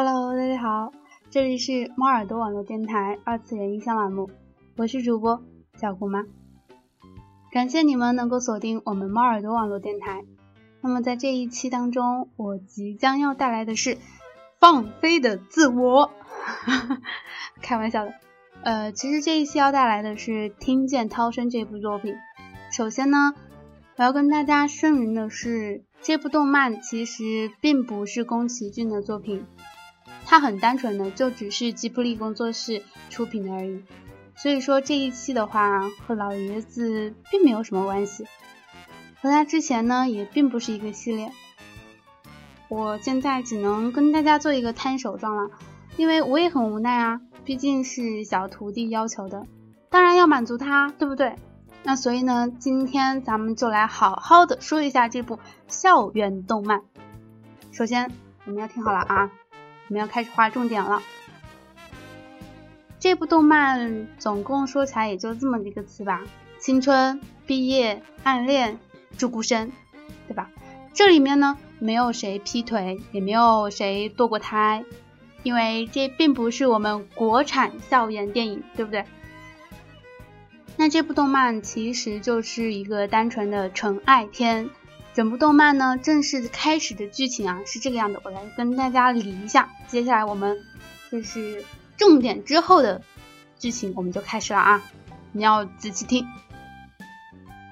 Hello，大家好，这里是猫耳朵网络电台二次元音箱栏目，我是主播小姑妈。感谢你们能够锁定我们猫耳朵网络电台。那么在这一期当中，我即将要带来的是放飞的自我，开玩笑的。呃，其实这一期要带来的是《听见涛声》这部作品。首先呢，我要跟大家声明的是，这部动漫其实并不是宫崎骏的作品。它很单纯的，就只是吉普力工作室出品的而已。所以说这一期的话，和老爷子并没有什么关系，和他之前呢也并不是一个系列。我现在只能跟大家做一个摊手状了，因为我也很无奈啊，毕竟是小徒弟要求的，当然要满足他，对不对？那所以呢，今天咱们就来好好的说一下这部校园动漫。首先，我们要听好了啊。我们要开始划重点了。这部动漫总共说起来也就这么几个词吧：青春、毕业、暗恋、住孤生，对吧？这里面呢，没有谁劈腿，也没有谁堕过胎，因为这并不是我们国产校园电影，对不对？那这部动漫其实就是一个单纯的纯爱片。整部动漫呢，正式开始的剧情啊是这个样的，我来跟大家理一下。接下来我们就是重点之后的剧情，我们就开始了啊！你要仔细听。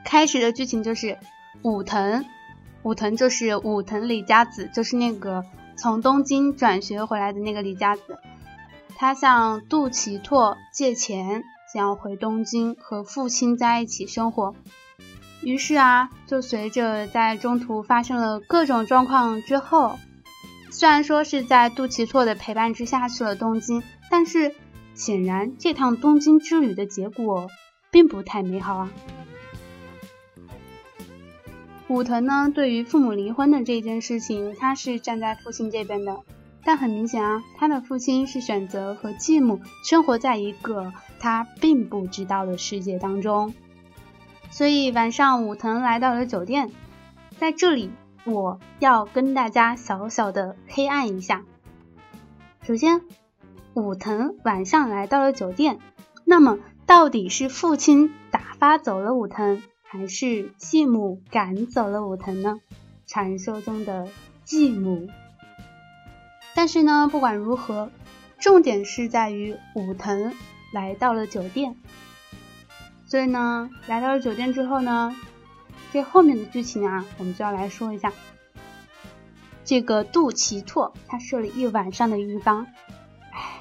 开始的剧情就是武藤，武藤就是武藤李佳子，就是那个从东京转学回来的那个李佳子，他向杜琪拓借钱，想要回东京和父亲在一起生活。于是啊，就随着在中途发生了各种状况之后，虽然说是在杜琪措的陪伴之下去了东京，但是显然这趟东京之旅的结果并不太美好啊。武藤呢，对于父母离婚的这件事情，他是站在父亲这边的，但很明显啊，他的父亲是选择和继母生活在一个他并不知道的世界当中。所以晚上，武藤来到了酒店，在这里我要跟大家小小的黑暗一下。首先，武藤晚上来到了酒店，那么到底是父亲打发走了武藤，还是继母赶走了武藤呢？传说中的继母。但是呢，不管如何，重点是在于武藤来到了酒店。所以呢，来到了酒店之后呢，这后面的剧情啊，我们就要来说一下。这个杜琪拓他睡了一晚上的浴缸，唉，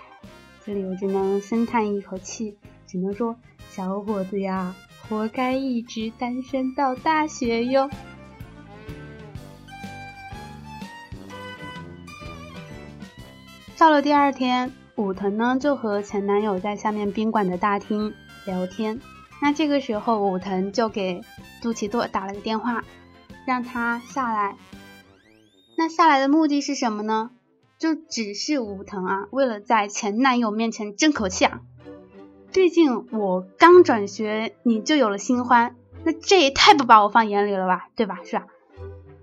这里我只能深叹一口气，只能说小伙子呀，活该一直单身到大学哟。到了第二天，武藤呢就和前男友在下面宾馆的大厅聊天。那这个时候，武藤就给杜琪拓打了个电话，让他下来。那下来的目的是什么呢？就只是武藤啊，为了在前男友面前争口气啊。毕竟我刚转学，你就有了新欢，那这也太不把我放眼里了吧，对吧？是吧？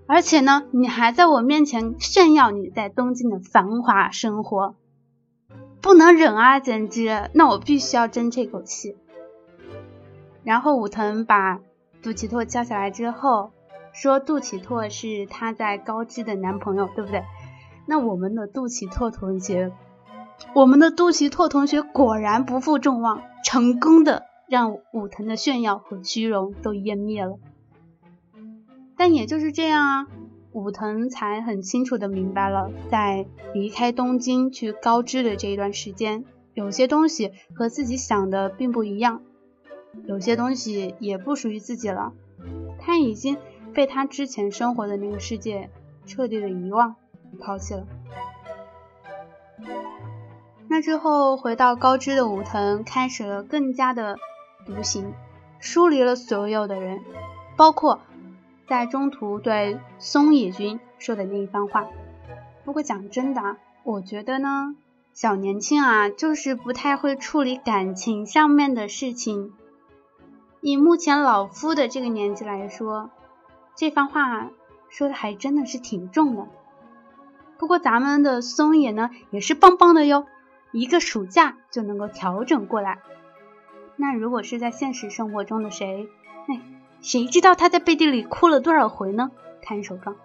而且呢，你还在我面前炫耀你在东京的繁华生活，不能忍啊，简直！那我必须要争这口气。然后武藤把杜琪拓叫下来之后，说杜琪拓是他在高知的男朋友，对不对？那我们的杜琪拓同学，我们的杜琪拓同学果然不负众望，成功的让武藤的炫耀和虚荣都湮灭了。但也就是这样啊，武藤才很清楚的明白了，在离开东京去高知的这一段时间，有些东西和自己想的并不一样。有些东西也不属于自己了，他已经被他之前生活的那个世界彻底的遗忘、抛弃了。那之后回到高知的武藤开始了更加的独行，疏离了所有的人，包括在中途对松野君说的那一番话。不过讲真的，我觉得呢，小年轻啊，就是不太会处理感情上面的事情。以目前老夫的这个年纪来说，这番话说的还真的是挺重的。不过咱们的松野呢也是棒棒的哟，一个暑假就能够调整过来。那如果是在现实生活中的谁，哎，谁知道他在背地里哭了多少回呢？看手状。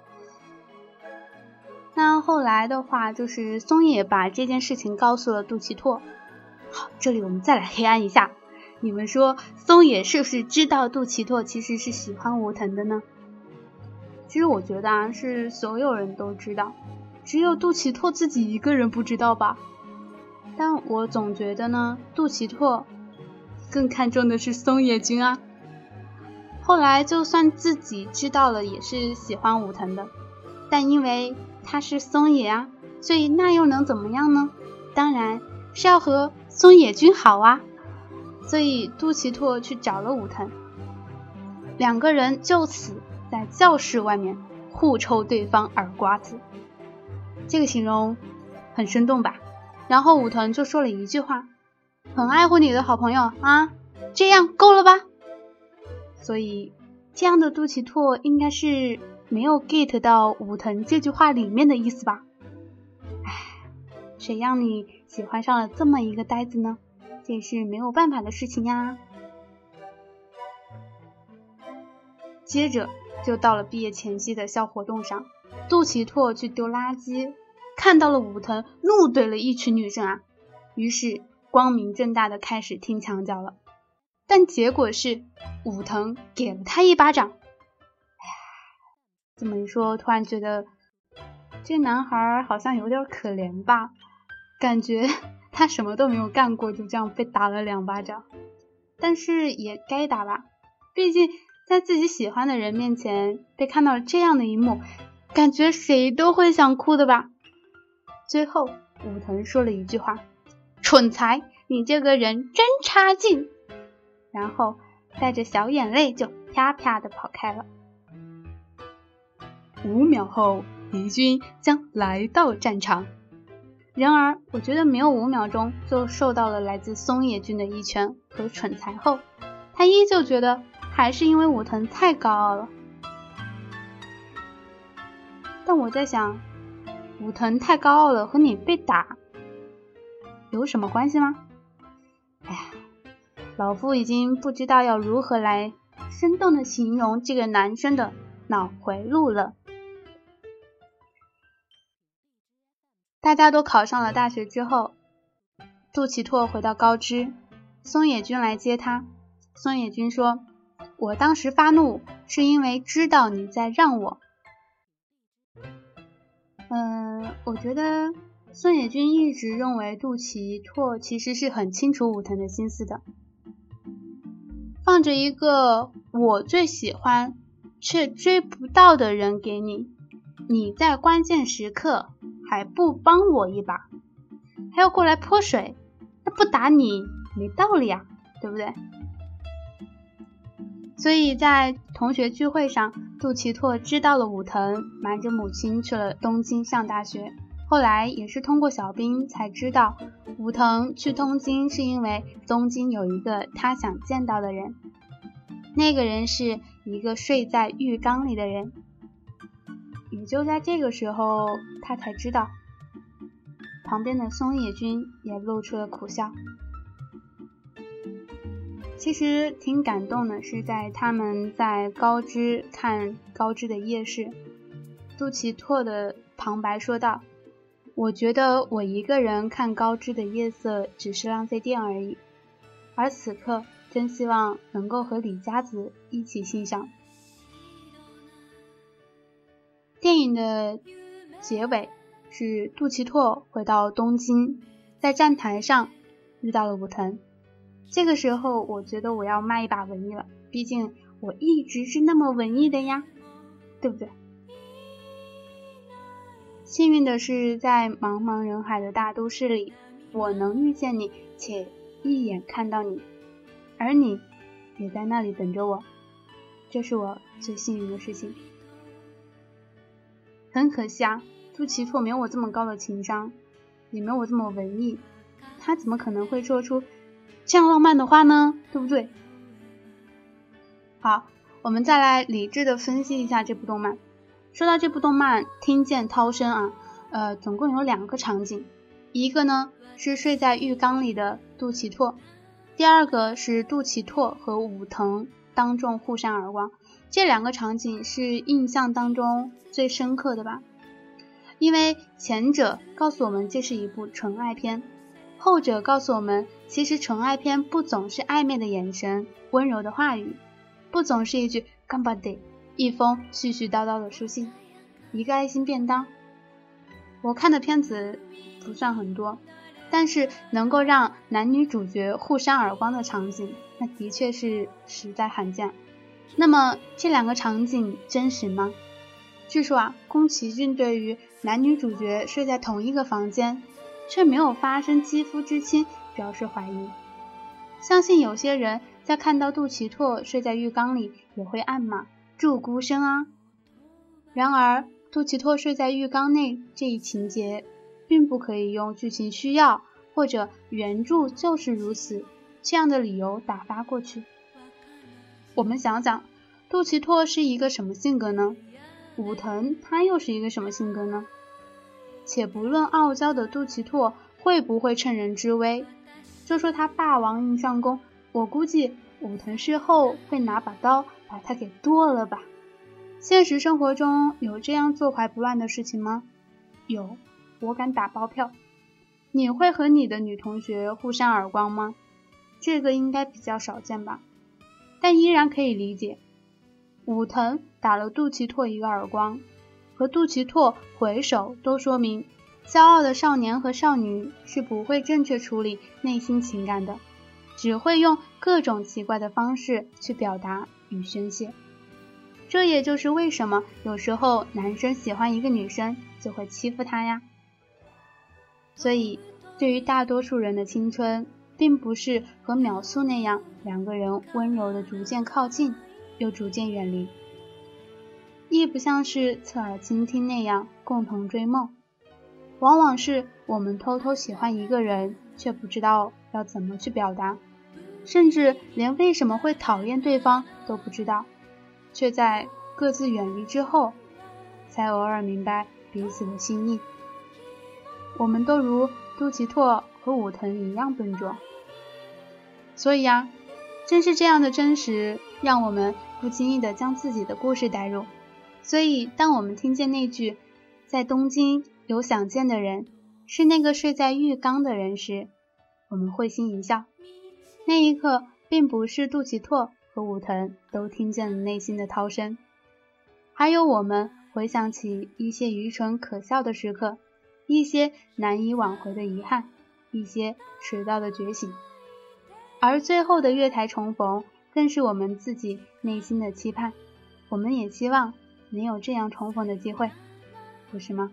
那后来的话，就是松野把这件事情告诉了杜琪拓。好，这里我们再来黑暗一下，你们说松野是不是知道杜琪拓其实是喜欢武藤的呢？其实我觉得啊，是所有人都知道，只有杜琪拓自己一个人不知道吧。但我总觉得呢，杜琪拓更看重的是松野君啊。后来就算自己知道了，也是喜欢武藤的，但因为他是松野啊，所以那又能怎么样呢？当然是要和松野君好啊。所以杜琪拓去找了武藤，两个人就此在教室外面互抽对方耳瓜子，这个形容很生动吧？然后武藤就说了一句话：“很爱护你的好朋友啊，这样够了吧？”所以，这样的杜琪拓应该是没有 get 到武藤这句话里面的意思吧？唉，谁让你喜欢上了这么一个呆子呢？这是没有办法的事情呀。接着就到了毕业前夕的校活动上，杜琪拓去丢垃圾，看到了武藤，怒怼了一群女生啊，于是光明正大的开始听墙角了。但结果是武藤给了他一巴掌。哎呀，这么一说，突然觉得这男孩好像有点可怜吧？感觉他什么都没有干过，就这样被打了两巴掌。但是也该打吧，毕竟在自己喜欢的人面前被看到了这样的一幕，感觉谁都会想哭的吧。最后，武藤说了一句话：“蠢材，你这个人真差劲。”然后带着小眼泪就啪啪的跑开了。五秒后，敌军将来到战场。然而，我觉得没有五秒钟就受到了来自松野君的一拳和蠢材后，他依旧觉得还是因为武藤太高傲了。但我在想，武藤太高傲了和你被打有什么关系吗？哎呀。老夫已经不知道要如何来生动的形容这个男生的脑回路了。大家都考上了大学之后，杜琪拓回到高知，松野君来接他。松野君说：“我当时发怒是因为知道你在让我。”嗯，我觉得松野君一直认为杜琪拓其实是很清楚武藤的心思的。放着一个我最喜欢却追不到的人给你，你在关键时刻还不帮我一把，还要过来泼水，那不打你没道理啊，对不对？所以在同学聚会上，杜琪拓知道了武藤瞒着母亲去了东京上大学。后来也是通过小兵才知道，武藤去东京是因为东京有一个他想见到的人，那个人是一个睡在浴缸里的人。也就在这个时候，他才知道，旁边的松野君也露出了苦笑。其实挺感动的，是在他们在高知看高知的夜市，杜琪拓的旁白说道。我觉得我一个人看高知的夜色只是浪费电而已，而此刻真希望能够和李佳子一起欣赏。电影的结尾是杜琪拓回到东京，在站台上遇到了武藤。这个时候，我觉得我要卖一把文艺了，毕竟我一直是那么文艺的呀，对不对？幸运的是，在茫茫人海的大都市里，我能遇见你，且一眼看到你，而你也在那里等着我，这是我最幸运的事情。很可惜啊，杜琪拓没有我这么高的情商，也没有我这么文艺，他怎么可能会说出这样浪漫的话呢？对不对？好，我们再来理智的分析一下这部动漫。说到这部动漫《听见涛声》啊，呃，总共有两个场景，一个呢是睡在浴缸里的杜琪拓，第二个是杜琪拓和武藤当众互扇耳光。这两个场景是印象当中最深刻的吧，因为前者告诉我们这是一部纯爱片，后者告诉我们其实纯爱片不总是暧昧的眼神、温柔的话语，不总是一句干巴得，一封絮絮叨叨的书信，一个爱心便当。我看的片子不算很多，但是能够让男女主角互扇耳光的场景，那的确是实在罕见。那么这两个场景真实吗？据说啊，宫崎骏对于男女主角睡在同一个房间，却没有发生肌肤之亲表示怀疑。相信有些人在看到杜琪拓睡在浴缸里也会暗骂“祝孤生啊”。然而，杜琪拓睡在浴缸内这一情节，并不可以用剧情需要或者原著就是如此这样的理由打发过去。我们想想，杜琪拓是一个什么性格呢？武藤他又是一个什么性格呢？且不论傲娇的杜琪拓会不会趁人之危，就说他霸王硬上弓，我估计武藤事后会拿把刀把他给剁了吧。现实生活中有这样坐怀不乱的事情吗？有，我敢打包票。你会和你的女同学互扇耳光吗？这个应该比较少见吧。但依然可以理解，武藤打了杜琪拓一个耳光，和杜琪拓回首，都说明骄傲的少年和少女是不会正确处理内心情感的，只会用各种奇怪的方式去表达与宣泄。这也就是为什么有时候男生喜欢一个女生就会欺负她呀。所以，对于大多数人的青春。并不是和秒速那样，两个人温柔的逐渐靠近，又逐渐远离；亦不像是侧耳倾听那样共同追梦。往往是我们偷偷喜欢一个人，却不知道要怎么去表达，甚至连为什么会讨厌对方都不知道，却在各自远离之后，才偶尔明白彼此的心意。我们都如杜琪拓和武藤一样笨拙。所以啊，正是这样的真实，让我们不经意的将自己的故事带入。所以，当我们听见那句“在东京有想见的人，是那个睡在浴缸的人”时，我们会心一笑。那一刻，并不是杜琪拓和武藤都听见了内心的涛声，还有我们回想起一些愚蠢可笑的时刻，一些难以挽回的遗憾，一些迟到的觉醒。而最后的月台重逢，更是我们自己内心的期盼。我们也希望能有这样重逢的机会，不是吗？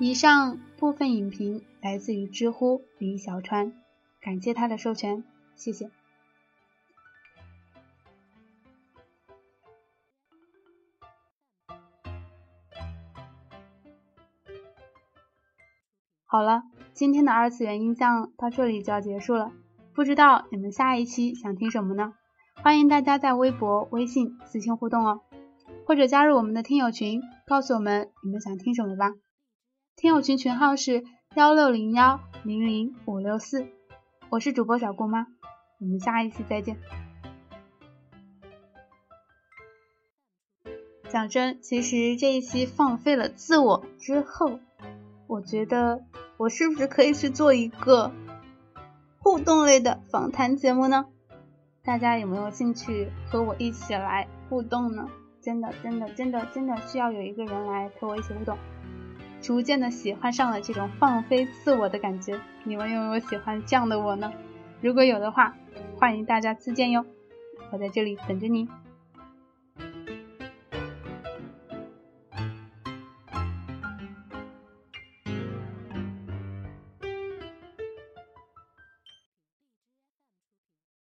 以上部分影评来自于知乎李小川，感谢他的授权，谢谢。好了。今天的二次元音像到这里就要结束了，不知道你们下一期想听什么呢？欢迎大家在微博、微信私信互动哦，或者加入我们的听友群，告诉我们你们想听什么吧。听友群群号是幺六零幺零零五六四，我是主播小姑妈，我们下一期再见。讲真，其实这一期放飞了自我之后，我觉得。我是不是可以去做一个互动类的访谈节目呢？大家有没有兴趣和我一起来互动呢？真的，真的，真的，真的需要有一个人来和我一起互动。逐渐的喜欢上了这种放飞自我的感觉，你们有没有喜欢这样的我呢？如果有的话，欢迎大家自荐哟，我在这里等着你。